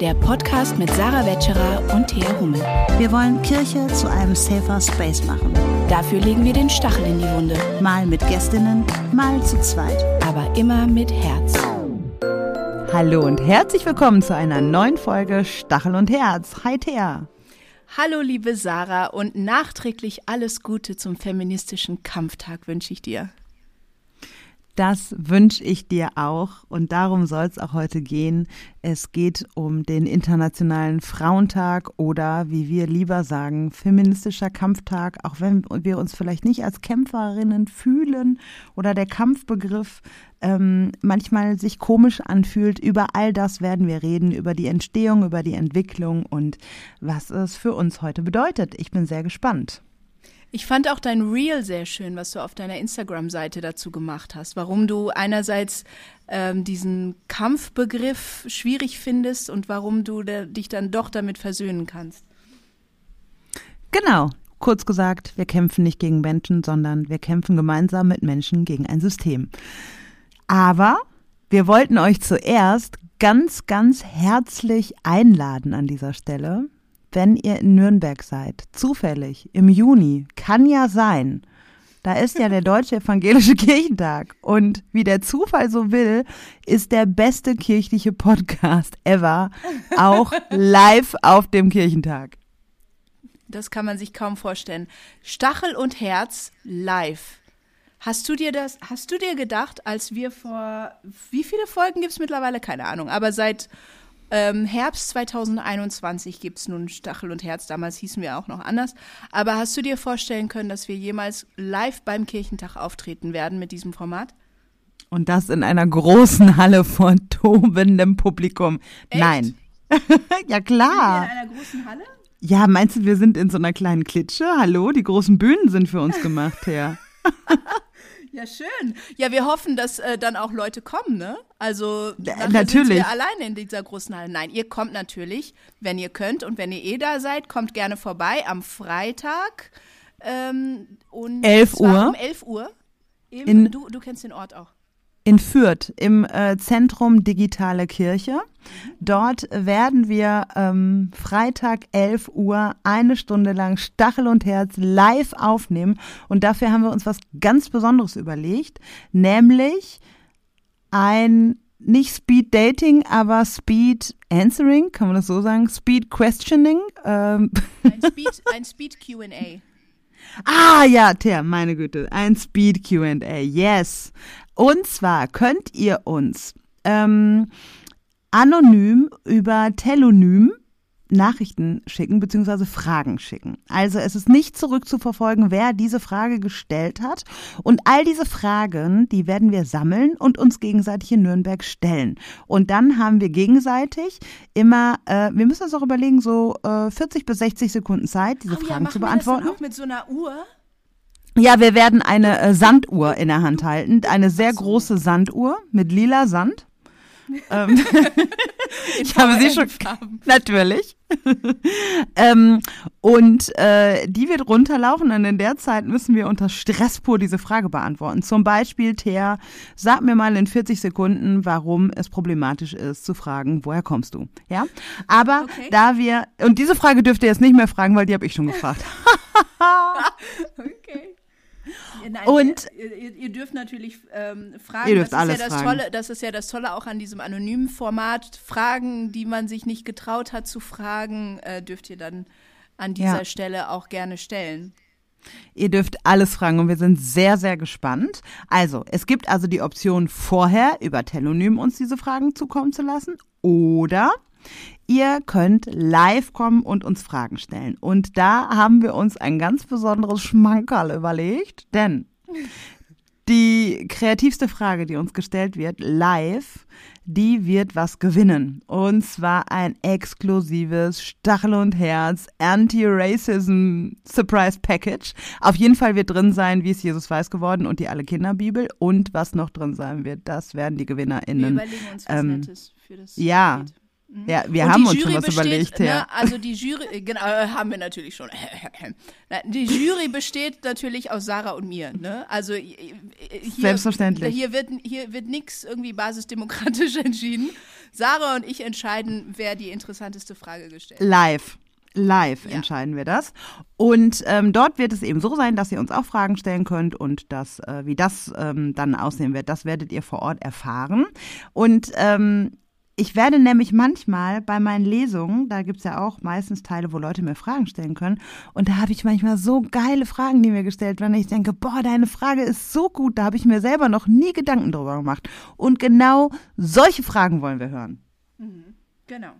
der Podcast mit Sarah Wetscherer und Thea Hummel. Wir wollen Kirche zu einem safer Space machen. Dafür legen wir den Stachel in die Wunde. Mal mit Gästinnen, mal zu zweit. Aber immer mit Herz. Hallo und herzlich willkommen zu einer neuen Folge Stachel und Herz. Hi Thea. Hallo liebe Sarah und nachträglich alles Gute zum feministischen Kampftag wünsche ich dir. Das wünsche ich dir auch und darum soll es auch heute gehen. Es geht um den Internationalen Frauentag oder wie wir lieber sagen, feministischer Kampftag, auch wenn wir uns vielleicht nicht als Kämpferinnen fühlen oder der Kampfbegriff ähm, manchmal sich komisch anfühlt. Über all das werden wir reden, über die Entstehung, über die Entwicklung und was es für uns heute bedeutet. Ich bin sehr gespannt. Ich fand auch dein Reel sehr schön, was du auf deiner Instagram-Seite dazu gemacht hast. Warum du einerseits ähm, diesen Kampfbegriff schwierig findest und warum du dich dann doch damit versöhnen kannst. Genau. Kurz gesagt, wir kämpfen nicht gegen Menschen, sondern wir kämpfen gemeinsam mit Menschen gegen ein System. Aber wir wollten euch zuerst ganz, ganz herzlich einladen an dieser Stelle, wenn ihr in Nürnberg seid, zufällig im Juni, kann ja sein, da ist ja der Deutsche Evangelische Kirchentag. Und wie der Zufall so will, ist der beste kirchliche Podcast ever auch live auf dem Kirchentag. Das kann man sich kaum vorstellen. Stachel und Herz live. Hast du dir das, hast du dir gedacht, als wir vor, wie viele Folgen gibt es mittlerweile? Keine Ahnung, aber seit ähm, Herbst 2021 gibt es nun Stachel und Herz. Damals hießen wir auch noch anders. Aber hast du dir vorstellen können, dass wir jemals live beim Kirchentag auftreten werden mit diesem Format? Und das in einer großen Halle von tobendem Publikum. Echt? Nein. ja, klar. In einer großen Halle? Ja, meinst du, wir sind in so einer kleinen Klitsche? Hallo, die großen Bühnen sind für uns gemacht, ja. Ja, schön. Ja, wir hoffen, dass äh, dann auch Leute kommen, ne? Also äh, natürlich. Sind wir alleine in dieser großen Halle. Nein, ihr kommt natürlich, wenn ihr könnt und wenn ihr eh da seid, kommt gerne vorbei am Freitag ähm, und 11 Uhr. Um 11 Uhr. Im, in, du, du kennst den Ort auch in Fürth im äh, Zentrum Digitale Kirche. Dort werden wir ähm, Freitag 11 Uhr eine Stunde lang Stachel und Herz live aufnehmen. Und dafür haben wir uns was ganz Besonderes überlegt, nämlich ein nicht Speed Dating, aber Speed Answering, kann man das so sagen? Speed Questioning. Ähm. Ein Speed, ein Speed QA. Ah ja, Ter, meine Güte, ein Speed QA, yes. Und zwar könnt ihr uns ähm, anonym über Telonym Nachrichten schicken bzw. Fragen schicken. Also es ist nicht zurückzuverfolgen, wer diese Frage gestellt hat. Und all diese Fragen, die werden wir sammeln und uns gegenseitig in Nürnberg stellen. Und dann haben wir gegenseitig immer, äh, wir müssen uns auch überlegen, so äh, 40 bis 60 Sekunden Zeit, diese oh, Fragen ja, zu beantworten. Wir das dann auch mit so einer Uhr? Ja, wir werden eine äh, Sanduhr in der Hand halten. Eine sehr große Sanduhr mit lila Sand. ähm, ich habe sie schon. Natürlich. ähm, und äh, die wird runterlaufen und in der Zeit müssen wir unter Stress pur diese Frage beantworten. Zum Beispiel, Thea, sag mir mal in 40 Sekunden, warum es problematisch ist, zu fragen, woher kommst du? Ja? Aber okay. da wir. Und diese Frage dürft ihr jetzt nicht mehr fragen, weil die habe ich schon gefragt. okay. Nein, und ihr, ihr, ihr, dürft natürlich ähm, fragen. Ihr dürft das alles ist ja das fragen. Tolle, das ist ja das Tolle auch an diesem anonymen Format. Fragen, die man sich nicht getraut hat zu fragen, äh, dürft ihr dann an dieser ja. Stelle auch gerne stellen. Ihr dürft alles fragen und wir sind sehr, sehr gespannt. Also, es gibt also die Option vorher über Telonym uns diese Fragen zukommen zu lassen oder Ihr könnt live kommen und uns Fragen stellen. Und da haben wir uns ein ganz besonderes Schmankerl überlegt, denn die kreativste Frage, die uns gestellt wird, live, die wird was gewinnen. Und zwar ein exklusives Stachel und Herz Anti-Racism Surprise Package. Auf jeden Fall wird drin sein, wie ist Jesus weiß geworden und die Alle Kinderbibel. Und was noch drin sein wird, das werden die GewinnerInnen. Wir überlegen uns was ähm, Nettes für das Ja. Paket. Ja, wir Und haben uns schon Jury was besteht, überlegt, ne, ja. Also die Jury, äh, genau, äh, haben wir natürlich schon. Die Jury besteht natürlich aus Sarah und mir. Ne? Also äh, hier, Selbstverständlich. Hier wird, hier wird nichts irgendwie basisdemokratisch entschieden. Sarah und ich entscheiden, wer die interessanteste Frage gestellt hat. Live. Live Ja. entscheiden wir das. Und ähm, dort wird es eben so sein, dass ihr uns auch Fragen stellen könnt und das, äh, wie das ähm, dann aussehen wird, das werdet ihr vor Ort erfahren. Und ähm, ich werde nämlich manchmal bei meinen Lesungen, da gibt's ja auch meistens Teile, wo Leute mir Fragen stellen können. Und da habe ich manchmal so geile Fragen, die mir gestellt werden. Ich denke, boah, deine Frage ist so gut, da habe ich mir selber noch nie Gedanken drüber gemacht. Und genau solche Fragen wollen wir hören. Genau.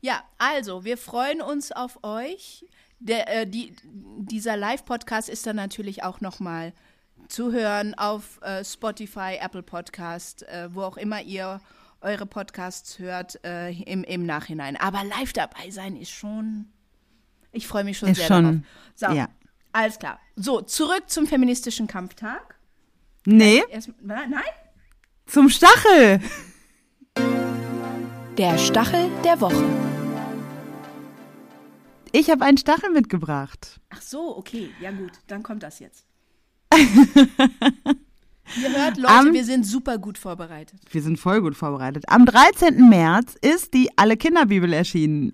Ja, also, wir freuen uns auf euch. Der, äh, die, dieser Live-Podcast ist dann natürlich auch nochmal zu hören auf äh, Spotify, Apple Podcast, äh, wo auch immer ihr eure Podcasts hört äh, im, im Nachhinein. Aber live dabei sein ist schon. Ich freue mich schon Ist sehr schon- darauf. So, ja. alles klar. So, zurück zum feministischen Kampftag. Nee, Erst, nein? zum Stachel. Der Stachel der Woche. Ich habe einen Stachel mitgebracht. Ach so, okay. Ja gut, dann kommt das jetzt. Ihr hört, Leute, Am- wir sind super gut vorbereitet. Wir sind voll gut vorbereitet. Am 13. März ist die Alle Kinderbibel erschienen.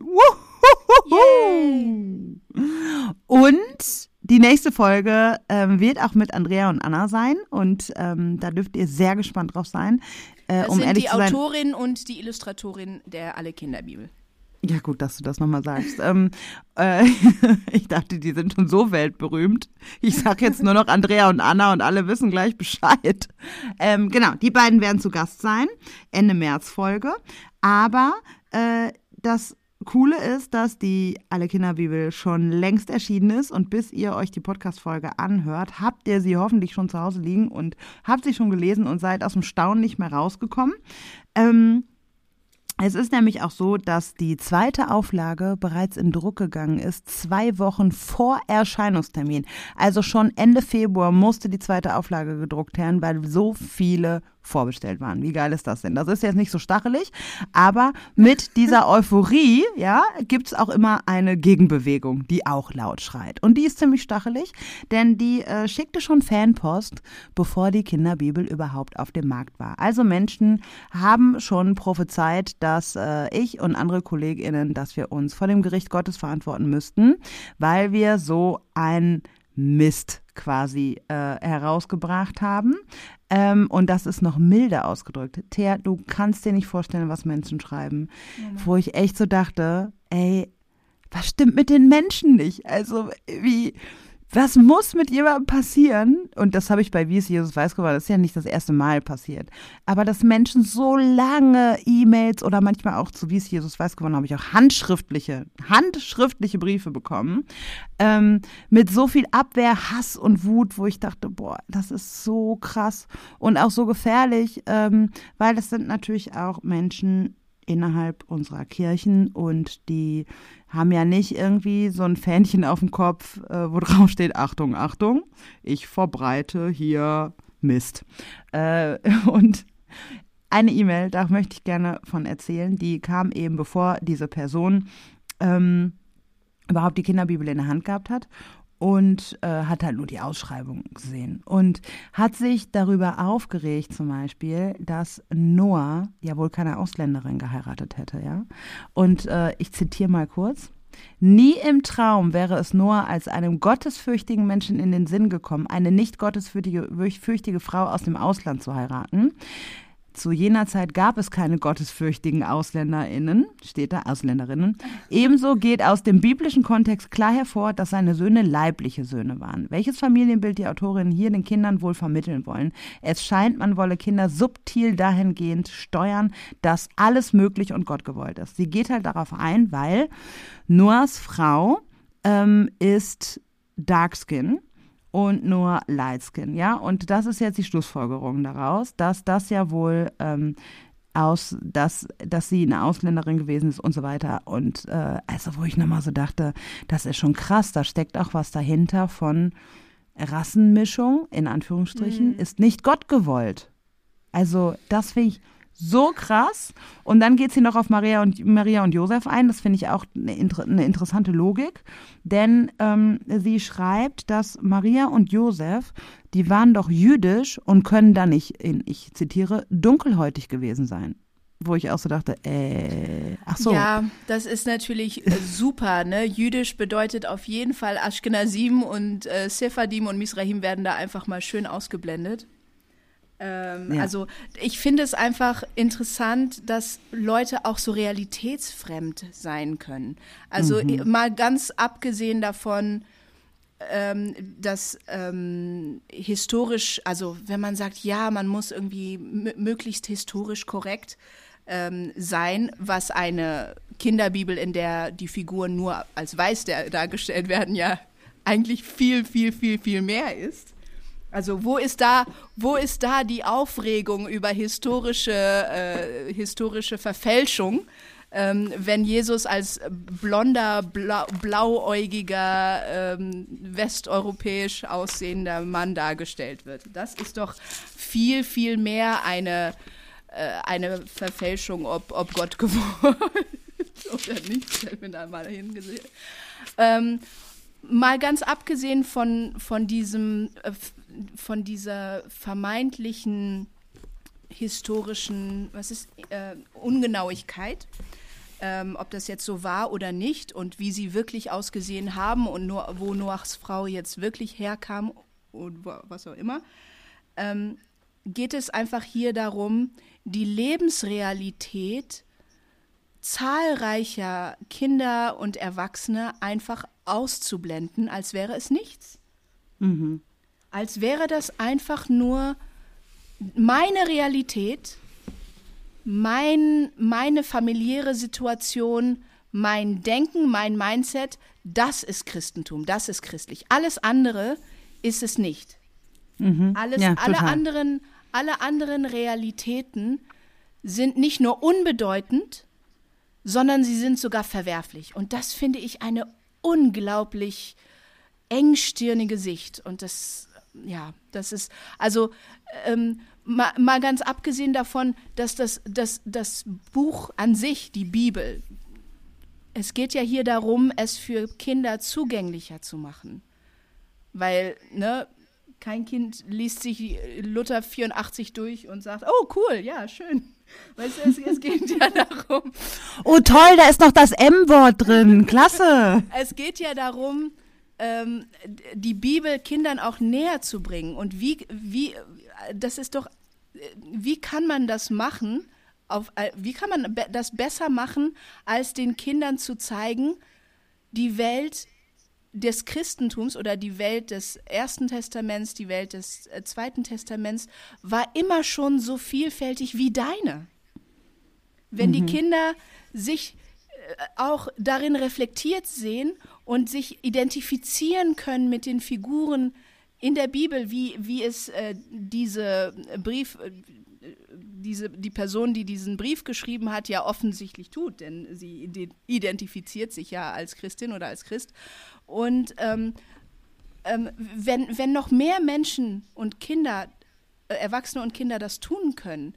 Wuhuhuhu. Und die nächste Folge ähm, wird auch mit Andrea und Anna sein. Und ähm, da dürft ihr sehr gespannt drauf sein. Äh, Das um sind ehrlich die zu sein. Autorin und die Illustratorin der Alle Kinderbibel. Ja, gut, dass du das nochmal sagst. ähm, äh, ich dachte, die sind schon so weltberühmt. Ich sag jetzt nur noch Andrea und Anna und alle wissen gleich Bescheid. Ähm, genau, die beiden werden zu Gast sein. Ende März Folge. Aber äh, das Coole ist, dass die Alle Kinderbibel schon längst erschienen ist und bis ihr euch die Podcast-Folge anhört, habt ihr sie hoffentlich schon zu Hause liegen und habt sie schon gelesen und seid aus dem Staunen nicht mehr rausgekommen. Ähm, es ist nämlich auch so, dass die zweite Auflage bereits in Druck gegangen ist, zwei Wochen vor Erscheinungstermin. Also schon Ende Februar musste die zweite Auflage gedruckt werden, weil so viele vorbestellt waren. Wie geil ist das denn? Das ist jetzt nicht so stachelig, aber mit dieser Euphorie, ja, gibt's auch immer eine Gegenbewegung, die auch laut schreit. Und die ist ziemlich stachelig, denn die äh, schickte schon Fanpost, bevor die Kinderbibel überhaupt auf dem Markt war. Also Menschen haben schon prophezeit, dass äh, ich und andere KollegInnen, dass wir uns vor dem Gericht Gottes verantworten müssten, weil wir so ein Mist quasi äh, herausgebracht haben. Ähm, und das ist noch milder ausgedrückt. Thea, du kannst dir nicht vorstellen, was Menschen schreiben. Wo ich echt so dachte, ey, was stimmt mit den Menschen nicht? Also, wie, was muss mit jemandem passieren? Und das habe ich bei Wie es Jesus weiß geworden, das ist ja nicht das erste Mal passiert. Aber dass Menschen so lange E-Mails oder manchmal auch zu Wie es Jesus weiß geworden, habe ich auch handschriftliche, handschriftliche Briefe bekommen. Ähm, mit so viel Abwehr, Hass und Wut, wo ich dachte, boah, das ist so krass und auch so gefährlich, ähm, weil das sind natürlich auch Menschen, innerhalb unserer Kirchen und die haben ja nicht irgendwie so ein Fähnchen auf dem Kopf, äh, wo drauf steht, Achtung, Achtung, ich verbreite hier Mist. Äh, und eine E-Mail, da möchte ich gerne von erzählen, die kam eben bevor diese Person ähm, überhaupt die Kinderbibel in der Hand gehabt hat und äh, hat halt nur die Ausschreibung gesehen und hat sich darüber aufgeregt zum Beispiel, dass Noah ja wohl keine Ausländerin geheiratet hätte, ja. Und äh, ich zitiere mal kurz. Nie im Traum wäre es Noah als einem gottesfürchtigen Menschen in den Sinn gekommen, eine nicht gottesfürchtige fürchtige Frau aus dem Ausland zu heiraten. Zu jener Zeit gab es keine gottesfürchtigen AusländerInnen, steht da, Ausländerinnen. Ebenso geht aus dem biblischen Kontext klar hervor, dass seine Söhne leibliche Söhne waren. Welches Familienbild die Autorinnen hier den Kindern wohl vermitteln wollen? Es scheint, man wolle Kinder subtil dahingehend steuern, dass alles möglich und Gott gewollt ist. Sie geht halt darauf ein, weil Noahs Frau ähm, ist Darkskin und nur Lightskin, ja. Und das ist jetzt die Schlussfolgerung daraus, dass das ja wohl ähm, aus, dass, dass sie eine Ausländerin gewesen ist und so weiter. Und äh, also, wo ich nochmal so dachte, das ist schon krass, da steckt auch was dahinter von Rassenmischung, in Anführungsstrichen, ist nicht Gott gewollt. Also, das finde ich so krass. Und dann geht sie noch auf Maria und, Maria und Josef ein. Das finde ich auch eine, eine, interessante Logik. Denn ähm, sie schreibt, dass Maria und Josef, die waren doch jüdisch und können da nicht, in, ich zitiere, dunkelhäutig gewesen sein. Wo ich auch so dachte, äh, ach so. Ja, das ist natürlich super, ne? Jüdisch bedeutet auf jeden Fall Ashkenazim und äh, Sephardim und Misrahim werden da einfach mal schön ausgeblendet. Ähm, ja. Also ich finde es einfach interessant, dass Leute auch so realitätsfremd sein können. Also mhm. mal ganz abgesehen davon, ähm, dass ähm, historisch, also wenn man sagt, ja, man muss irgendwie möglichst historisch korrekt ähm, sein, was eine Kinderbibel, in der die Figuren nur als weiß dargestellt werden, ja eigentlich viel, viel, viel, viel mehr ist. Also wo ist da, wo ist da die Aufregung über historische, äh, historische Verfälschung, ähm, wenn Jesus als blonder, blau, blauäugiger, ähm, westeuropäisch aussehender Mann dargestellt wird? Das ist doch viel, viel mehr eine, äh, eine Verfälschung, ob, ob Gott ist oder nicht. Ich bin da mal hingesehen. Ähm, mal ganz abgesehen von, von diesem äh, von dieser vermeintlichen historischen, was ist, äh, Ungenauigkeit, ähm, ob das jetzt so war oder nicht und wie sie wirklich ausgesehen haben und nur, wo Noachs Frau jetzt wirklich herkam und was auch immer, ähm, geht es einfach hier darum, die Lebensrealität zahlreicher Kinder und Erwachsene einfach auszublenden, als wäre es nichts. Mhm als wäre das einfach nur meine Realität, mein, meine familiäre Situation, mein Denken, mein Mindset, das ist Christentum, das ist christlich. Alles andere ist es nicht. Mhm. Alles, ja, alle, anderen, alle anderen Realitäten sind nicht nur unbedeutend, sondern sie sind sogar verwerflich. Und das finde ich eine unglaublich engstirnige Sicht. Und das ja, das ist, also ähm, mal, mal, ganz abgesehen davon, dass das, das, das Buch an sich, die Bibel, es geht ja hier darum, es für Kinder zugänglicher zu machen. Weil, ne, kein Kind liest sich Luther 84 durch und sagt, oh cool, ja, schön. Weißt du, es, es geht ja darum. Oh toll, da ist noch das M-Wort drin, klasse. Es geht ja darum, ähm, die Bibel Kindern auch näher zu bringen. Und wie, wie, das ist doch, wie kann man das machen? Auf, äh, wie kann man das besser machen, als den Kindern zu zeigen, die Welt des Christentums oder die Welt des Ersten Testaments, die Welt des äh, Zweiten Testaments war immer schon so vielfältig wie deine. Wenn mhm. die Kinder sich auch darin reflektiert sehen und sich identifizieren können mit den Figuren in der Bibel, wie, wie es äh, diese Brief, äh, diese, die Person, die diesen Brief geschrieben hat, ja offensichtlich tut, denn sie identifiziert sich ja als Christin oder als Christ. Und ähm, ähm, wenn, wenn noch mehr Menschen und Kinder, äh, Erwachsene und Kinder das tun können,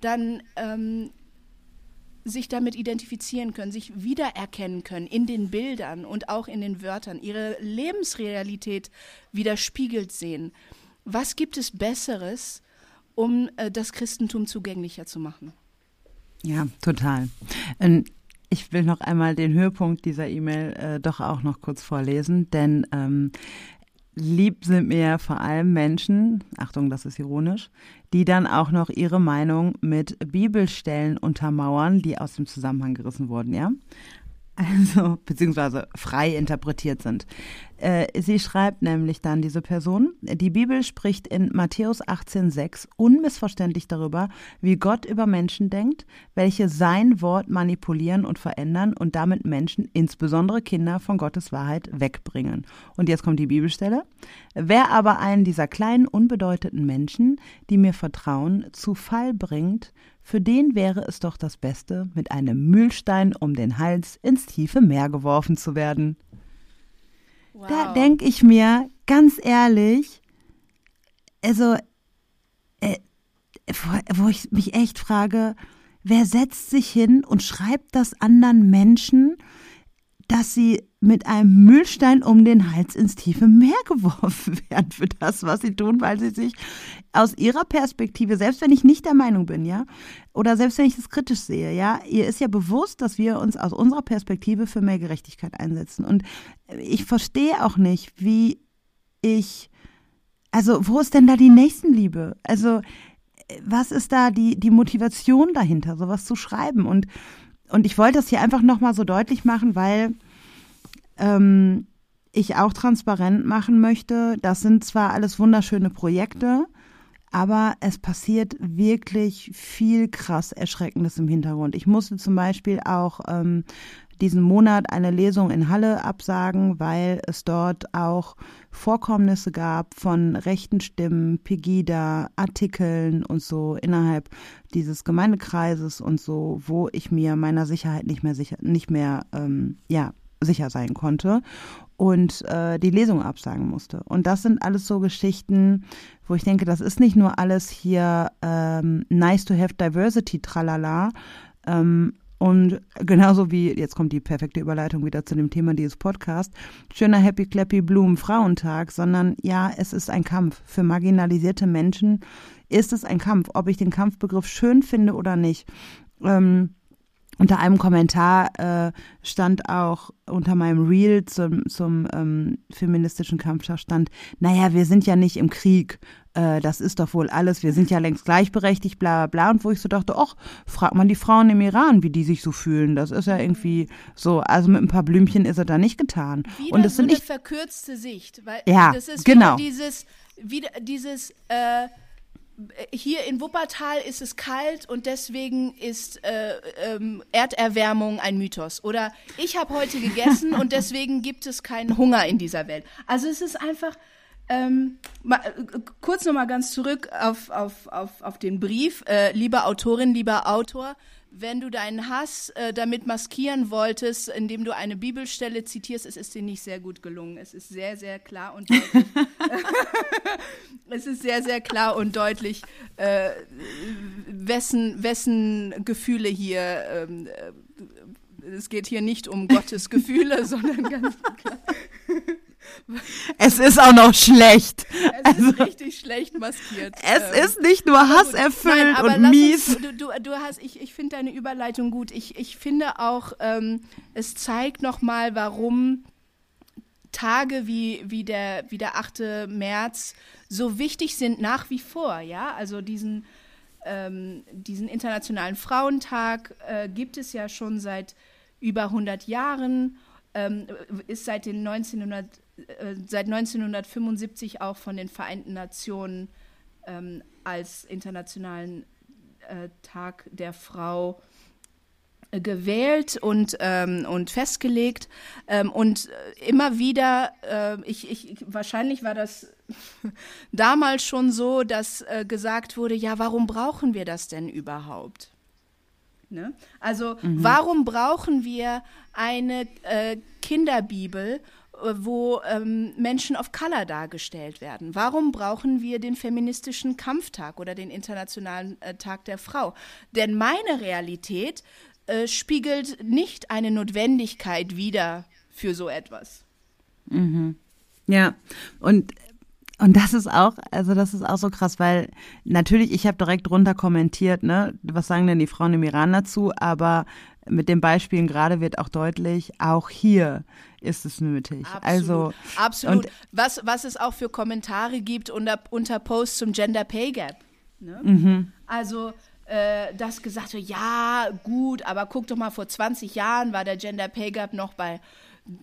dann ähm, sich damit identifizieren können, sich wiedererkennen können in den Bildern und auch in den Wörtern, ihre Lebensrealität widerspiegelt sehen. Was gibt es Besseres, um äh, das Christentum zugänglicher zu machen? Ja, total. Ähm, ich will noch einmal den Höhepunkt dieser E-Mail äh, doch auch noch kurz vorlesen, denn ähm, lieb sind mir vor allem Menschen, Achtung, das ist ironisch, die dann auch noch ihre Meinung mit Bibelstellen untermauern, die aus dem Zusammenhang gerissen wurden, ja? Also, beziehungsweise frei interpretiert sind. Äh, sie schreibt nämlich dann diese Person, die Bibel spricht in Matthäus 18,6 unmissverständlich darüber, wie Gott über Menschen denkt, welche sein Wort manipulieren und verändern und damit Menschen, insbesondere Kinder, von Gottes Wahrheit wegbringen. Und jetzt kommt die Bibelstelle. Wer aber einen dieser kleinen, unbedeutenden Menschen, die mir vertrauen, zu Fall bringt, für den wäre es doch das Beste, mit einem Mühlstein um den Hals ins tiefe Meer geworfen zu werden. Wow. Da denke ich mir ganz ehrlich, also äh, wo, wo ich mich echt frage, wer setzt sich hin und schreibt das anderen Menschen, dass sie mit einem Mühlstein um den Hals ins tiefe Meer geworfen werden für das, was sie tun, weil sie sich aus ihrer Perspektive, selbst wenn ich nicht der Meinung bin, ja, oder selbst wenn ich das kritisch sehe, ja, ihr ist ja bewusst, dass wir uns aus unserer Perspektive für mehr Gerechtigkeit einsetzen. Und ich verstehe auch nicht, wie ich, also wo ist denn da die Nächstenliebe? Also was ist da die, die Motivation dahinter, sowas zu schreiben? Und und ich wollte das hier einfach nochmal so deutlich machen, weil ähm, ich auch transparent machen möchte. Das sind zwar alles wunderschöne Projekte, aber es passiert wirklich viel krass Erschreckendes im Hintergrund. Ich musste zum Beispiel auch ähm, diesen Monat eine Lesung in Halle absagen, weil es dort auch Vorkommnisse gab von rechten Stimmen, Pegida, Artikeln und so innerhalb dieses Gemeindekreises und so, wo ich mir meiner Sicherheit nicht mehr sicher, nicht mehr ähm, ja sicher sein konnte und äh, die Lesung absagen musste. Und das sind alles so Geschichten, wo ich denke, das ist nicht nur alles hier ähm, nice to have diversity, tralala, ähm, und genauso wie, jetzt kommt die perfekte Überleitung wieder zu dem Thema dieses Podcasts, schöner Happy Clappy Blumen Frauentag, sondern ja, es ist ein Kampf. Für marginalisierte Menschen ist es ein Kampf, ob ich den Kampfbegriff schön finde oder nicht. Ähm, unter einem Kommentar äh, stand auch unter meinem Reel zum, zum ähm, feministischen Kampftag stand, naja, wir sind ja nicht im Krieg, äh, das ist doch wohl alles, wir sind ja längst gleichberechtigt, bla bla bla. Und wo ich so dachte, ach, frag mal die Frauen im Iran, wie die sich so fühlen. Das ist ja irgendwie so, also mit ein paar Blümchen ist er da nicht getan. Wieder Und das so sind eine nicht. verkürzte Sicht, weil Ja, das ist genau. dieses, wieder dieses äh, hier in Wuppertal ist es kalt und deswegen ist äh, ähm, Erderwärmung ein Mythos. Oder ich habe heute gegessen und deswegen gibt es keinen Hunger in dieser Welt. Also es ist einfach, ähm, mal, äh, kurz nochmal ganz zurück auf, auf, auf, auf den Brief. Äh, liebe Autorin, lieber Autor, wenn du deinen Hass äh, damit maskieren wolltest, indem du eine Bibelstelle zitierst, es ist dir nicht sehr gut gelungen. Es ist sehr, sehr klar und deutlich. es ist sehr, sehr klar und deutlich, äh, wessen, wessen Gefühle hier. Ähm, äh, es geht hier nicht um Gottes Gefühle, sondern ganz klar. Es ist auch noch schlecht. Es ist richtig schlecht maskiert. Es Ähm, ist nicht nur hasserfüllt Nein, aber und lass mies. Uns, du, du, du hast, ich, ich finde deine Überleitung gut. Ich, ich finde auch, ähm, es zeigt nochmal, warum Tage wie, wie, der, wie der 8. März so wichtig sind nach wie vor. Ja, also diesen, ähm, diesen Internationalen Frauentag äh, gibt es ja schon seit über 100 Jahren, ähm, ist seit den 1900 äh, seit 1975 auch von den Vereinten Nationen ähm, als Internationalen äh, Tag der Frau äh, gewählt und, ähm, und festgelegt. Ähm, und äh, immer wieder, äh, ich, ich, wahrscheinlich war das damals schon so, dass äh, gesagt wurde, ja, warum brauchen wir das denn überhaupt? Ne? Also warum brauchen wir eine äh, Kinderbibel, wo ähm, Menschen of Color dargestellt werden? Warum brauchen wir den feministischen Kampftag oder den Internationalen äh, Tag der Frau? Denn meine Realität äh, spiegelt nicht eine Notwendigkeit wider für so etwas. Ja, und und das ist auch, also das ist auch so krass, weil natürlich, ich habe direkt drunter kommentiert, ne, was sagen denn die Frauen im Iran dazu, aber mit den Beispielen gerade wird auch deutlich, auch hier ist es nötig. Also absolut. und- was, was es auch für Kommentare gibt unter, unter Posts zum Gender Pay Gap. Ne? Mhm. Also, äh, das gesagt wird, ja, gut, aber guck doch mal, vor 20 Jahren war der Gender Pay Gap noch bei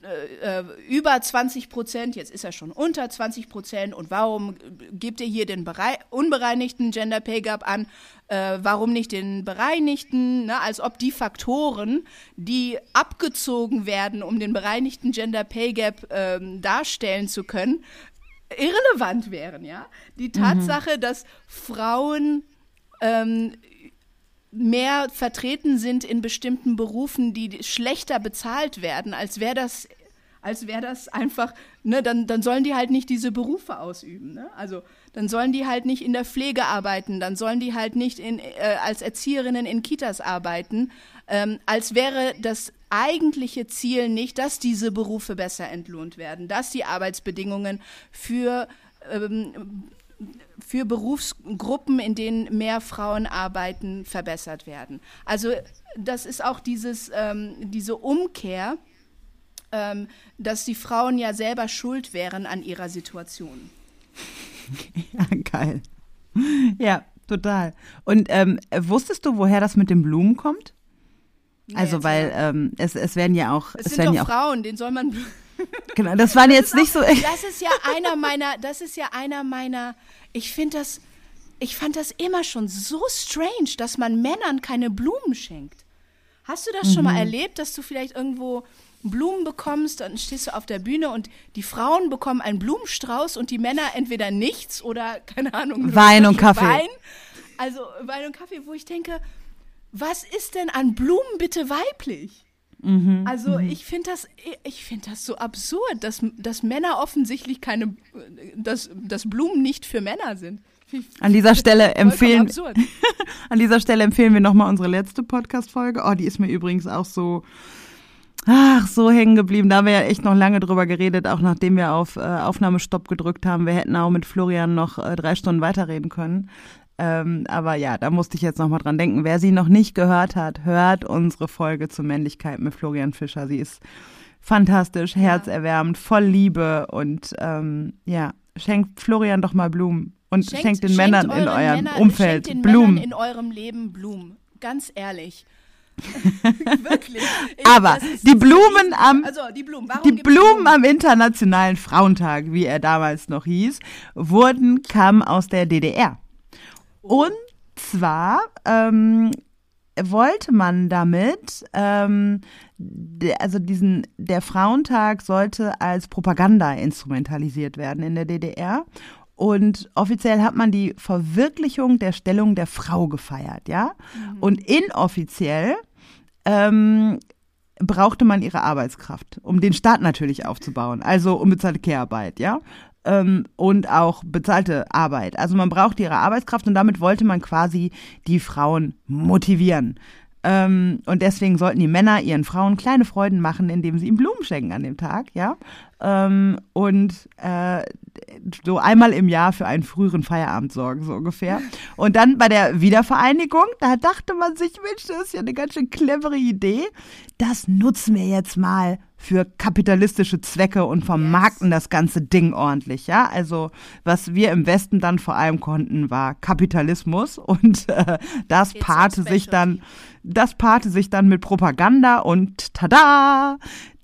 äh, äh, über 20 Prozent, jetzt ist er schon unter 20 Prozent und warum gibt ihr hier den berei unbereinigten Gender Pay Gap an, äh, warum nicht den bereinigten, ne? als ob die Faktoren, die abgezogen werden, um den bereinigten Gender Pay Gap ähm, darstellen zu können, irrelevant wären, ja. Die Tatsache, dass Frauen ähm, mehr vertreten sind in bestimmten Berufen, die schlechter bezahlt werden, als wäre das als wäre das einfach, ne, dann, dann sollen die halt nicht diese Berufe ausüben. Ne? Also dann sollen die halt nicht in der Pflege arbeiten, dann sollen die halt nicht in, äh, als Erzieherinnen in Kitas arbeiten, ähm, als wäre das eigentliche Ziel nicht, dass diese Berufe besser entlohnt werden, dass die Arbeitsbedingungen für ähm, für Berufsgruppen, in denen mehr Frauen arbeiten, verbessert werden. Also das ist auch dieses, ähm, diese Umkehr, ähm, dass die Frauen ja selber schuld wären an ihrer Situation. Ja, geil. Ja, total. Und ähm, wusstest du, woher das mit den Blumen kommt? Nee, Also, weil ähm, es, es werden ja auch. es sind werden doch auch Frauen, denen soll man. Genau, das waren jetzt nicht so. Das ist ja einer meiner, das ist ja einer meiner, ich finde das, ich fand das immer schon so strange, dass man Männern keine Blumen schenkt. Hast du das schon Mhm. mal erlebt, dass du vielleicht irgendwo Blumen bekommst, dann stehst du auf der Bühne und die Frauen bekommen einen Blumenstrauß und die Männer entweder nichts oder, keine Ahnung, Wein und Kaffee. Wein. Also Wein und Kaffee, wo ich denke, was ist denn an Blumen bitte weiblich? Mhm, Also ich finde das, ich finde das so absurd, dass, dass Männer offensichtlich keine, dass, dass Blumen nicht für Männer sind. An dieser Stelle empfehlen, an dieser Stelle empfehlen wir nochmal unsere letzte Podcast-Folge. Oh, die ist mir übrigens auch so, ach, so hängen geblieben. Da haben wir ja echt noch lange drüber geredet, auch nachdem wir auf äh, Aufnahmestopp gedrückt haben. Wir hätten auch mit Florian noch äh, drei Stunden weiterreden können. Ähm, aber ja, da musste ich jetzt nochmal dran denken. Wer sie noch nicht gehört hat, hört unsere Folge zur Männlichkeit mit Florian Fischer. Sie ist fantastisch, herzerwärmend, voll Liebe und ähm, ja, schenkt Florian doch mal Blumen und schenkt, den Männern in eurem Männer- Umfeld schenkt den Blumen. Männern in eurem Leben Blumen. Ganz ehrlich. Wirklich. Ich- Aber die Blumen am Also die Blumen. Warum Die Blumen am Internationalen Frauentag, wie er damals noch hieß, wurden, kamen aus der DDR. Und zwar ähm, wollte man damit, ähm, also diesen, der Frauentag sollte als Propaganda instrumentalisiert werden in der DDR. Und offiziell hat man die Verwirklichung der Stellung der Frau gefeiert, ja. Und inoffiziell ähm, brauchte man ihre Arbeitskraft, um den Staat natürlich aufzubauen. Also unbezahlte Kehrarbeit, ja. Ähm, und auch bezahlte Arbeit. Also man braucht ihre Arbeitskraft und damit wollte man quasi die Frauen motivieren. Ähm, und deswegen sollten die Männer ihren Frauen kleine Freuden machen, indem sie ihnen Blumen schenken an dem Tag, ja. Ähm, und äh, so einmal im Jahr für einen früheren Feierabend sorgen, so ungefähr. Und dann bei der Wiedervereinigung, da dachte man sich, Mensch, das ist ja eine ganz schön clevere Idee. Das nutzen wir jetzt mal für kapitalistische Zwecke und vermarkten das ganze Ding ordentlich, ja. Also was wir im Westen dann vor allem konnten, war Kapitalismus und äh, das It's paarte our sich dann, das paarte sich dann mit Propaganda und tada!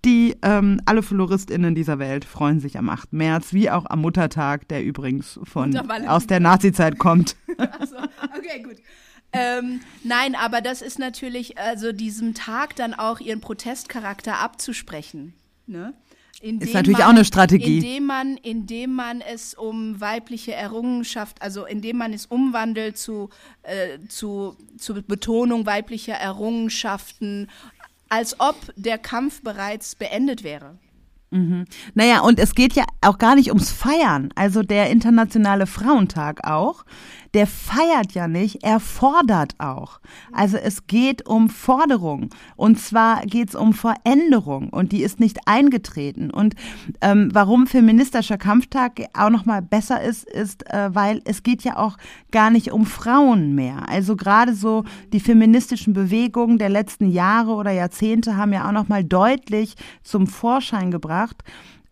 Die ähm, alle FloristInnen dieser Welt freuen sich am 8. März, wie auch am Muttertag, der übrigens von aus der Nazizeit kommt. Also, okay, gut. Ähm, nein, aber das ist natürlich, also diesem Tag dann auch ihren Protestcharakter abzusprechen. Ne? Indem natürlich auch eine Strategie. Indem man, indem man es um weibliche Errungenschaft, also indem man es umwandelt zu, äh, zu, zu Betonung weiblicher Errungenschaften, als ob der Kampf bereits beendet wäre. Naja, und es geht ja auch gar nicht ums Feiern. Also der Internationale Frauentag auch, der feiert ja nicht, er fordert auch. Also es geht um Forderung. Und zwar geht es um Veränderung. Und die ist nicht eingetreten. Und ähm, warum feministischer Kampftag auch nochmal besser ist, ist, äh, weil es geht ja auch gar nicht um Frauen mehr. Also gerade so die feministischen Bewegungen der letzten Jahre oder Jahrzehnte haben ja auch nochmal deutlich zum Vorschein gebracht,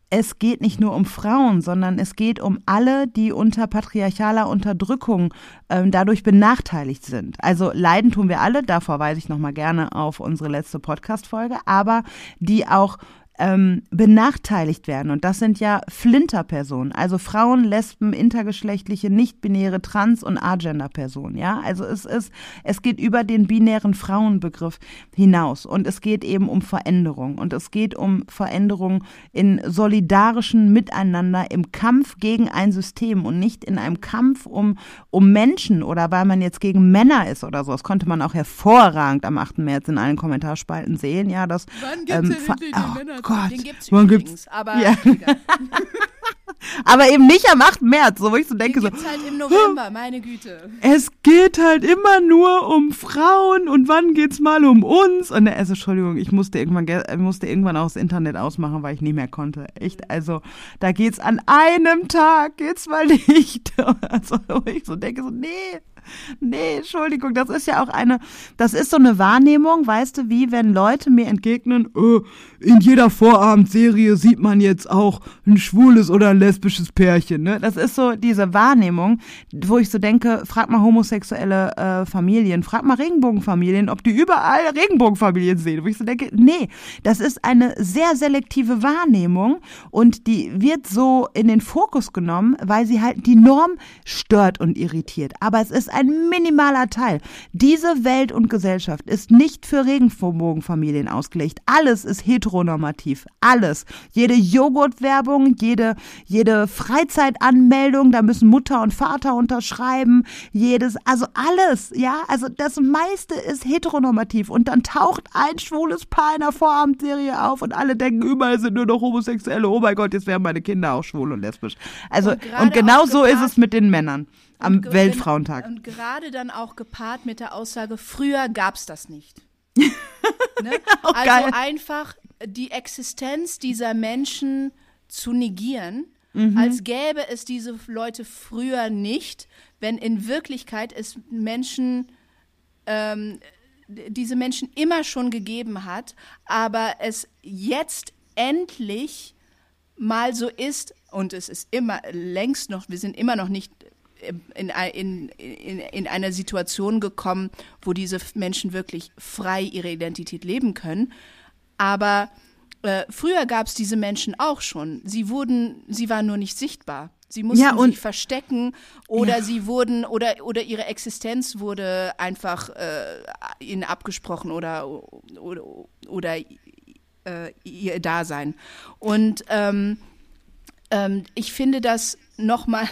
es geht nicht nur um Frauen, sondern es geht um alle, die unter patriarchaler Unterdrückung ähm, dadurch benachteiligt sind. Also leiden tun wir alle, da verweise ich nochmal gerne auf unsere letzte Podcast-Folge, aber die auch ähm, benachteiligt werden. Und das sind ja Flinterpersonen, also Frauen, Lesben, intergeschlechtliche, nicht-binäre, trans- und agender-Personen. Ja, also es ist, es geht über den binären Frauenbegriff hinaus und es geht eben um Veränderung und es geht um Veränderung in solidarischen Miteinander im Kampf gegen ein System und nicht in einem Kampf um, um Menschen oder weil man jetzt gegen Männer ist oder so. Das konnte man auch hervorragend am 8. März in allen Kommentarspalten sehen. Ja, das Wann ähm, ver- oh Gott. Den gibt's wann übrigens, aber Ja. egal. Aber eben nicht am 8. März, so wo ich so denke, Den so, gibt's halt im November, meine Güte. es geht halt immer nur um Frauen und wann geht's mal um uns? Und also, Entschuldigung, ich musste irgendwann, ge- äh, musste irgendwann auch das Internet ausmachen, weil ich nicht mehr konnte. Echt, also, da geht's an einem Tag, geht's mal nicht. Also, wo ich so denke, so, nee. Nee, Entschuldigung, das ist ja auch eine, das ist so eine Wahrnehmung, weißt du, wie wenn Leute mir entgegnen, äh, in jeder Vorabendserie sieht man jetzt auch ein schwules oder ein lesbisches Pärchen, ne? Das ist so diese Wahrnehmung, wo ich so denke, frag mal homosexuelle äh, Familien, frag mal Regenbogenfamilien, ob die überall Regenbogenfamilien sehen, wo ich so denke, nee, das ist eine sehr selektive Wahrnehmung und die wird so in den Fokus genommen, weil sie halt die Norm stört und irritiert. Aber es ist ein minimaler Teil. Diese Welt und Gesellschaft ist nicht für Regenbogenfamilien ausgelegt. Alles ist heteronormativ. Alles. Jede Joghurtwerbung, jede, jede Freizeitanmeldung, da müssen Mutter und Vater unterschreiben. Jedes, also alles, ja. Also das meiste ist heteronormativ. Und dann taucht ein schwules Paar in der Vorabendserie auf und alle denken, überall sind nur noch Homosexuelle. Oh mein Gott, jetzt wären meine Kinder auch schwul und lesbisch. Also, Und und, genau so ist es mit den Männern am Und Weltfrauentag. Und gerade dann auch gepaart mit der Aussage, früher gab's das nicht. ne? Also geil. einfach die Existenz dieser Menschen zu negieren, Mhm. als gäbe es diese Leute früher nicht, wenn in Wirklichkeit es Menschen ähm, diese Menschen immer schon gegeben hat, aber es jetzt endlich mal so ist und es ist immer längst noch, wir sind immer noch nicht in, in, in, in einer Situation gekommen, wo diese Menschen wirklich frei ihre Identität leben können. Aber äh, früher gab es diese Menschen auch schon. Sie wurden, sie waren nur nicht sichtbar. Sie mussten Ja, sich verstecken oder sie wurden oder oder ihre Existenz wurde einfach äh, ihnen abgesprochen oder oder, oder äh, ihr Dasein. Und ähm, ähm, ich finde das nochmal,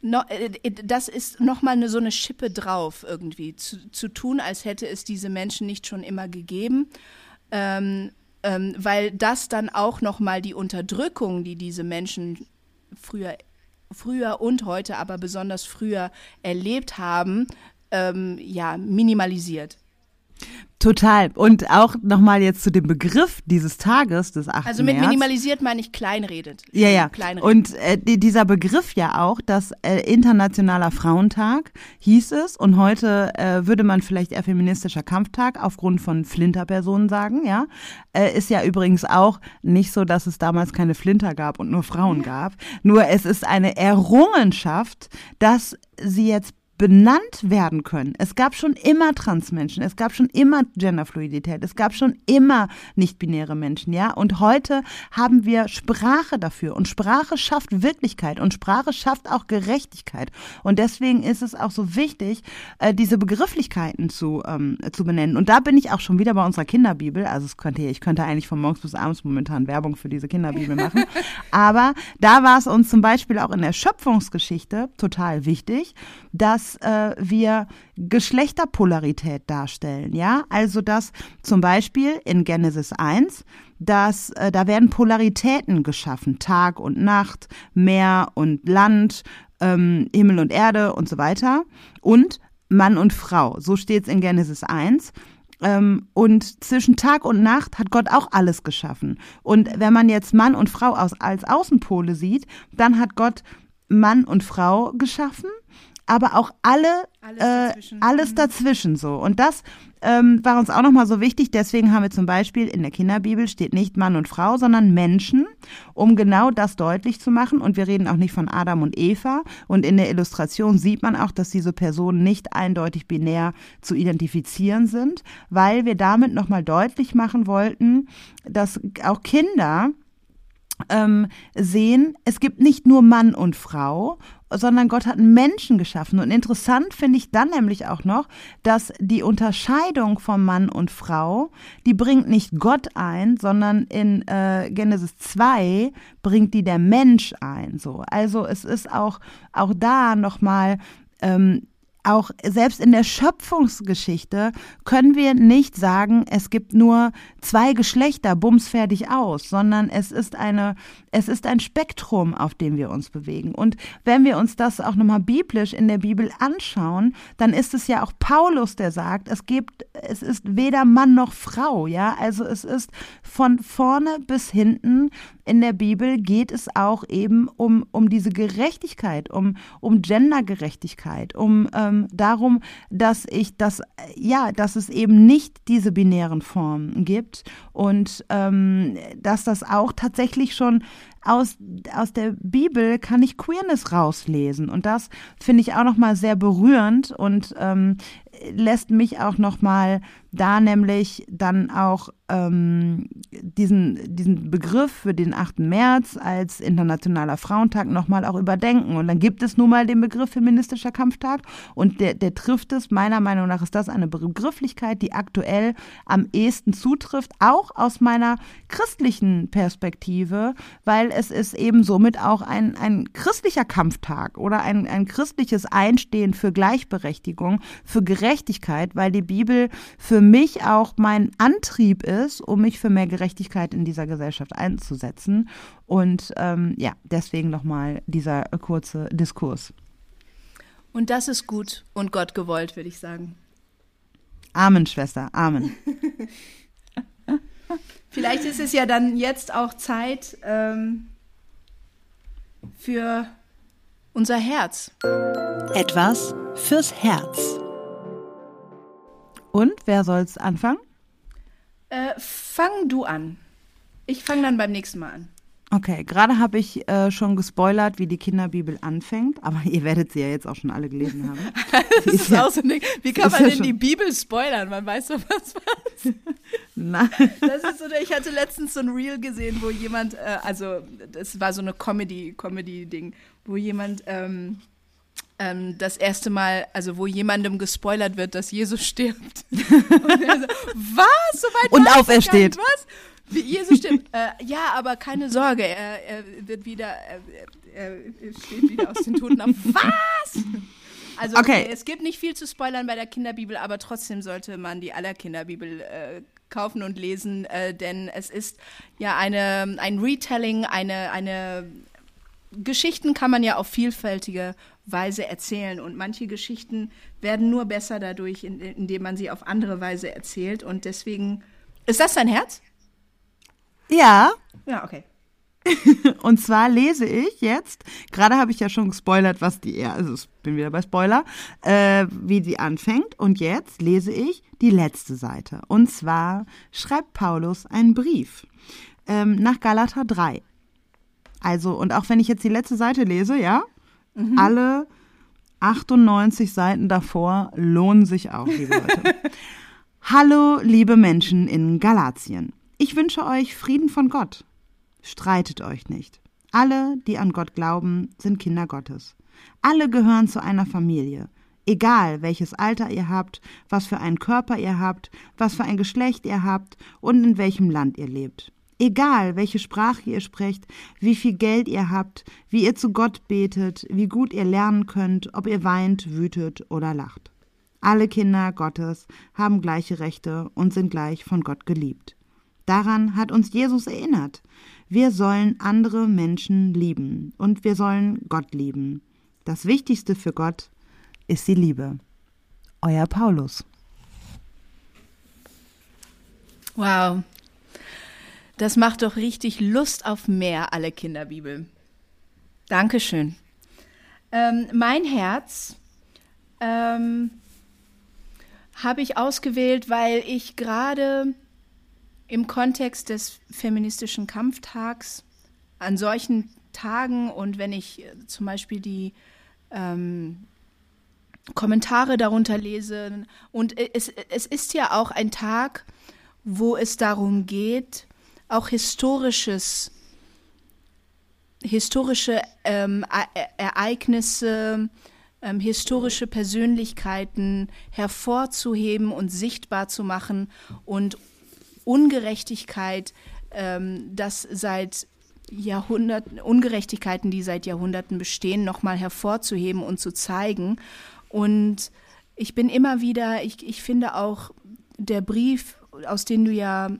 no, äh, das ist nochmal eine, so eine Schippe drauf irgendwie, zu, zu tun, als hätte es diese Menschen nicht schon immer gegeben. Ähm, ähm, weil das dann auch nochmal die Unterdrückung, die diese Menschen früher, früher und heute, aber besonders früher erlebt haben, ähm, ja, minimalisiert. Total. Und auch nochmal jetzt zu dem Begriff dieses Tages, des 8. Also mit März. minimalisiert meine ich kleinredet. Ja, ja. Kleinredet. Und äh, die, dieser Begriff ja auch, dass äh, Internationaler Frauentag hieß es und heute äh, würde man vielleicht eher feministischer Kampftag aufgrund von Flinterpersonen sagen, ja. Äh, ist ja übrigens auch nicht so, dass es damals keine Flinter gab und nur Frauen gab. Nur es ist eine Errungenschaft, dass sie jetzt benannt werden können. Es gab schon immer Transmenschen, es gab schon immer Genderfluidität, es gab schon immer nicht-binäre Menschen, ja. Und heute haben wir Sprache dafür und Sprache schafft Wirklichkeit und Sprache schafft auch Gerechtigkeit. Und deswegen ist es auch so wichtig, äh, diese Begrifflichkeiten zu, ähm, zu benennen. Und da bin ich auch schon wieder bei unserer Kinderbibel. Also es könnte, ich könnte eigentlich von morgens bis abends momentan Werbung für diese Kinderbibel machen. Aber da war es uns zum Beispiel auch in der Schöpfungsgeschichte total wichtig, dass äh, wir Geschlechterpolarität darstellen, ja, also dass zum Beispiel in Genesis 1, dass äh, da werden Polaritäten geschaffen, Tag und Nacht, Meer und Land, ähm, Himmel und Erde und so weiter. Und Mann und Frau, so steht es in Genesis 1. Ähm, und zwischen Tag und Nacht hat Gott auch alles geschaffen. Und wenn man jetzt Mann und Frau als Außenpole sieht, dann hat Gott Mann und Frau geschaffen, aber auch alle, Alles äh, dazwischen. alles dazwischen so. Und das ähm, war uns auch nochmal so wichtig. Deswegen haben wir zum Beispiel in der Kinderbibel steht nicht Mann und Frau, sondern Menschen, um genau das deutlich zu machen. Und wir reden auch nicht von Adam und Eva. Und in der Illustration sieht man auch, dass diese Personen nicht eindeutig binär zu identifizieren sind, weil wir damit nochmal deutlich machen wollten, dass auch Kinder ähm, sehen, es gibt nicht nur Mann und Frau, sondern Gott hat einen Menschen geschaffen. Und interessant finde ich dann nämlich auch noch, dass die Unterscheidung von Mann und Frau, die bringt nicht Gott ein, sondern in äh, Genesis 2 bringt die der Mensch ein. So. Also es ist auch, auch da nochmal ähm, auch selbst in der Schöpfungsgeschichte können wir nicht sagen, es gibt nur zwei Geschlechter, bums fertig aus, sondern es ist eine, es ist ein Spektrum, auf dem wir uns bewegen. Und wenn wir uns das auch nochmal biblisch in der Bibel anschauen, dann ist es ja auch Paulus, der sagt, es gibt, es ist weder Mann noch Frau, ja, also es ist von vorne bis hinten in der Bibel geht es auch eben um, um diese Gerechtigkeit, um, um Gendergerechtigkeit, um ähm, darum, dass ich das, ja, dass es eben nicht diese binären Formen gibt und ähm, dass das auch tatsächlich schon aus, aus der Bibel kann ich Queerness rauslesen. Und das finde ich auch nochmal sehr berührend und ähm, lässt mich auch nochmal da nämlich dann auch ähm, diesen, diesen Begriff für den 8. März als Internationaler Frauentag nochmal auch überdenken. Und dann gibt es nun mal den Begriff feministischer Kampftag und der, der trifft es, meiner Meinung nach ist das eine Begrifflichkeit, die aktuell am ehesten zutrifft, auch aus meiner christlichen Perspektive, weil es ist eben somit auch ein, ein christlicher Kampftag oder ein, ein christliches Einstehen für Gleichberechtigung, für Gerechtigkeit, weil die Bibel für mich auch mein Antrieb ist, um mich für mehr Gerechtigkeit in dieser Gesellschaft einzusetzen. Und ähm, ja, deswegen nochmal dieser kurze Diskurs. Und das ist gut und Gott gewollt, würde ich sagen. Amen, Schwester, Amen. Vielleicht ist es ja dann jetzt auch Zeit ähm, für unser Herz. Etwas fürs Herz. Und wer soll's anfangen? Äh, fang du an. Ich fange dann beim nächsten Mal an. Okay, gerade habe ich äh, schon gespoilert, wie die Kinderbibel anfängt, aber ihr werdet sie ja jetzt auch schon alle gelesen haben. das ist ja, auch so ein Wie kann man ja denn die Bibel spoilern? Man weiß doch was was. Nein. Das ist so, ich hatte letztens so ein Reel gesehen, wo jemand, äh, also das war so eine Comedy, Comedy-Ding, wo jemand ähm, ähm, das erste Mal, also wo jemandem gespoilert wird, dass Jesus stirbt. und er so, was? So weit und aufersteht. Was? Wie Jesus stirbt. äh, ja, aber keine Sorge, er, er wird wieder, er, er, steht wieder aus den Toten auf. Was? Also okay. okay. es gibt nicht viel zu spoilern bei der Kinderbibel, aber trotzdem sollte man die aller Kinderbibel äh, kaufen und lesen, äh, denn es ist ja eine, ein Retelling, eine, eine Geschichten kann man ja auf vielfältige Weise erzählen. Und manche Geschichten werden nur besser dadurch, indem man sie auf andere Weise erzählt. Und deswegen. Ist das dein Herz? Ja. Ja, okay. Und zwar lese ich jetzt, gerade habe ich ja schon gespoilert, was die, also ich bin wieder bei Spoiler, äh, wie die anfängt. Und jetzt lese ich die letzte Seite. Und zwar schreibt Paulus einen Brief ähm, nach Galater 3. Also, und auch wenn ich jetzt die letzte Seite lese, ja, Mhm. Alle 98 Seiten davor lohnen sich auch, liebe Leute. Hallo, liebe Menschen in Galatien. Ich wünsche euch Frieden von Gott. Streitet euch nicht. Alle, die an Gott glauben, sind Kinder Gottes. Alle gehören zu einer Familie. Egal, welches Alter ihr habt, was für einen Körper ihr habt, was für ein Geschlecht ihr habt und in welchem Land ihr lebt. Egal, welche Sprache ihr sprecht, wie viel Geld ihr habt, wie ihr zu Gott betet, wie gut ihr lernen könnt, ob ihr weint, wütet oder lacht. Alle Kinder Gottes haben gleiche Rechte und sind gleich von Gott geliebt. Daran hat uns Jesus erinnert. Wir sollen andere Menschen lieben und wir sollen Gott lieben. Das Wichtigste für Gott ist die Liebe. Euer Paulus. Wow, das macht doch richtig Lust auf mehr, alle Kinderbibel. Dankeschön. Ähm, mein Herz ähm, habe ich ausgewählt, weil ich gerade im Kontext des feministischen Kampftags an solchen Tagen und wenn ich äh, zum Beispiel die ähm, Kommentare darunter lese und es, es ist ja auch ein Tag, wo es darum geht, auch historisches, historische ähm, e Ereignisse, ähm, historische Persönlichkeiten hervorzuheben und sichtbar zu machen und Ungerechtigkeit, ähm, das seit Jahrhunderten, Ungerechtigkeiten, die seit Jahrhunderten bestehen, nochmal hervorzuheben und zu zeigen. Und ich bin immer wieder, ich, ich finde auch der Brief, aus dem du ja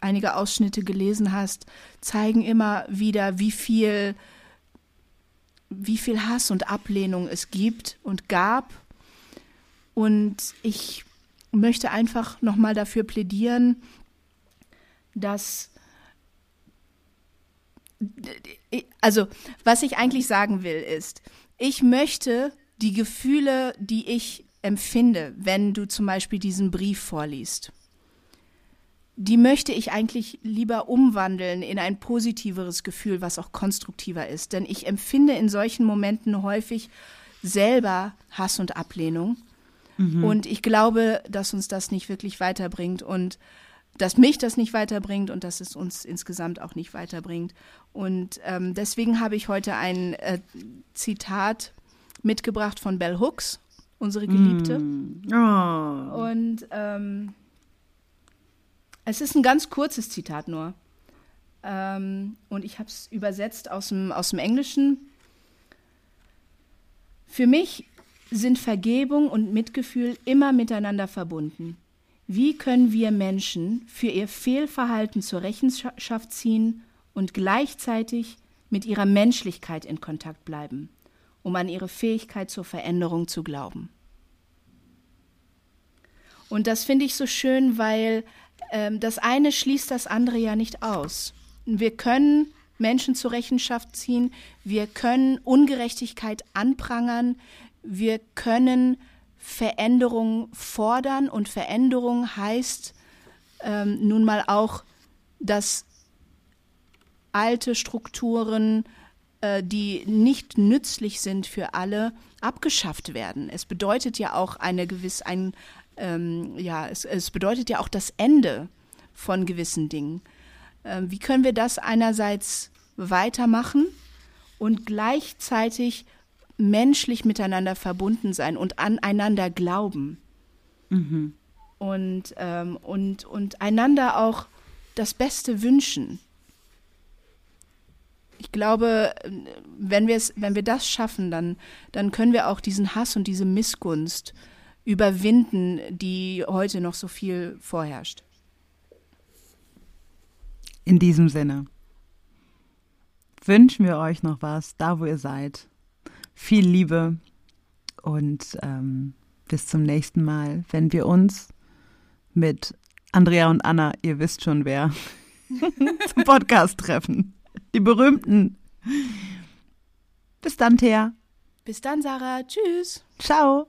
einige Ausschnitte gelesen hast, zeigen immer wieder, wie viel, wie viel Hass und Ablehnung es gibt und gab. Und ich möchte einfach nochmal dafür plädieren, dass also was ich eigentlich sagen will ist, ich möchte die Gefühle, die ich empfinde, wenn du zum Beispiel diesen Brief vorliest, die möchte ich eigentlich lieber umwandeln in ein positiveres Gefühl, was auch konstruktiver ist. Denn ich empfinde in solchen Momenten häufig selber Hass und Ablehnung. Mhm. Und ich glaube, dass uns das nicht wirklich weiterbringt und dass mich das nicht weiterbringt und dass es uns insgesamt auch nicht weiterbringt. Und ähm, deswegen habe ich heute ein äh, Zitat mitgebracht von Bell Hooks, unsere Geliebte. Mm. Oh. Und ähm, es ist ein ganz kurzes Zitat nur. Ähm, und ich habe es übersetzt aus dem, aus dem Englischen. Für mich sind Vergebung und Mitgefühl immer miteinander verbunden. Wie können wir Menschen für ihr Fehlverhalten zur Rechenschaft ziehen und gleichzeitig mit ihrer Menschlichkeit in Kontakt bleiben? um an ihre Fähigkeit zur Veränderung zu glauben. Und das finde ich so schön, weil das eine schließt das andere ja nicht aus. Wir können Menschen zur Rechenschaft ziehen, wir können Ungerechtigkeit anprangern, wir können Veränderung fordern und Veränderung heißt ähm, nun mal auch, dass alte Strukturen, äh, die nicht nützlich sind für alle, abgeschafft werden. Es bedeutet ja auch eine gewisse, ein, ähm, ja, es, es, bedeutet ja auch das Ende von gewissen Dingen. Ähm, wie können wir das einerseits weitermachen und gleichzeitig menschlich miteinander verbunden sein und aneinander glauben? Mhm. Und, ähm, und, und einander auch das Beste wünschen ich glaube, wenn wenn wir das schaffen, dann, dann können wir auch diesen Hass und diese Missgunst überwinden, die heute noch so viel vorherrscht. In diesem Sinne wünschen wir euch noch was, da wo ihr seid. Viel Liebe und ähm, bis zum nächsten Mal, wenn wir uns mit Andrea und Anna, ihr wisst schon wer, zum Podcast treffen. Die berühmten. Bis dann, Thea. Bis dann, Sarah. Tschüss. Ciao.